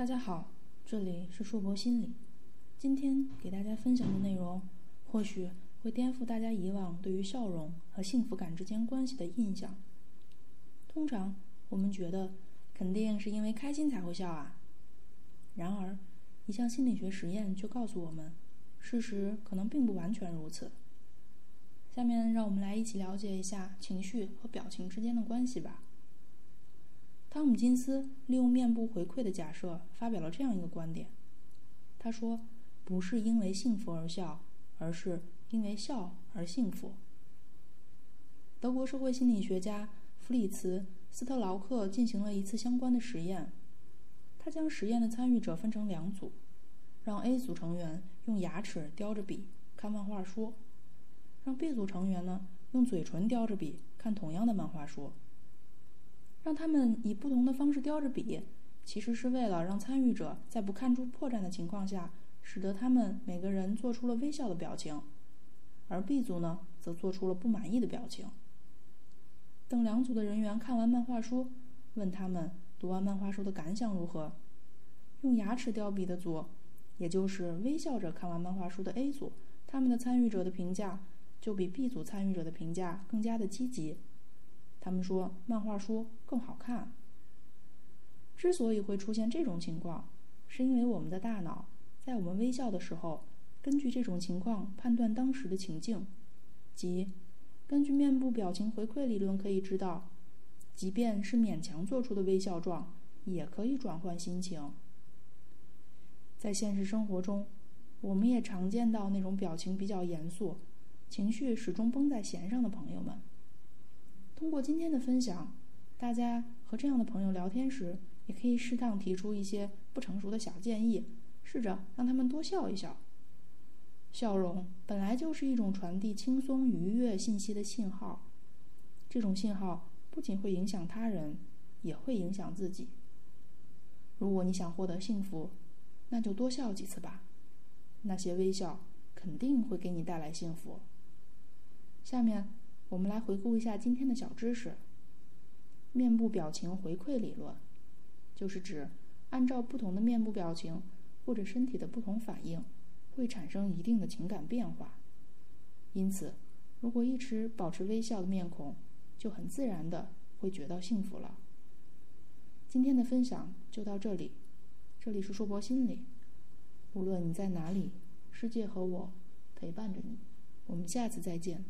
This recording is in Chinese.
大家好，这里是硕博心理。今天给大家分享的内容，或许会颠覆大家以往对于笑容和幸福感之间关系的印象。通常我们觉得，肯定是因为开心才会笑啊。然而，一项心理学实验却告诉我们，事实可能并不完全如此。下面让我们来一起了解一下情绪和表情之间的关系吧。汤姆金斯利用面部回馈的假设发表了这样一个观点。他说：“不是因为幸福而笑，而是因为笑而幸福。”德国社会心理学家弗里茨·斯特劳克进行了一次相关的实验。他将实验的参与者分成两组，让 A 组成员用牙齿叼着笔看漫画书，让 B 组成员呢用嘴唇叼着笔看同样的漫画书。让他们以不同的方式叼着笔，其实是为了让参与者在不看出破绽的情况下，使得他们每个人做出了微笑的表情，而 B 组呢，则做出了不满意的表情。等两组的人员看完漫画书，问他们读完漫画书的感想如何。用牙齿叼笔的组，也就是微笑着看完漫画书的 A 组，他们的参与者的评价就比 B 组参与者的评价更加的积极。他们说漫画书更好看。之所以会出现这种情况，是因为我们的大脑在我们微笑的时候，根据这种情况判断当时的情境，即根据面部表情回馈理论可以知道，即便是勉强做出的微笑状，也可以转换心情。在现实生活中，我们也常见到那种表情比较严肃、情绪始终绷在弦上的朋友们。今天的分享，大家和这样的朋友聊天时，也可以适当提出一些不成熟的小建议，试着让他们多笑一笑。笑容本来就是一种传递轻松愉悦信息的信号，这种信号不仅会影响他人，也会影响自己。如果你想获得幸福，那就多笑几次吧，那些微笑肯定会给你带来幸福。下面。我们来回顾一下今天的小知识。面部表情回馈理论，就是指按照不同的面部表情或者身体的不同反应，会产生一定的情感变化。因此，如果一直保持微笑的面孔，就很自然的会觉得幸福了。今天的分享就到这里，这里是硕博心理。无论你在哪里，世界和我陪伴着你。我们下次再见。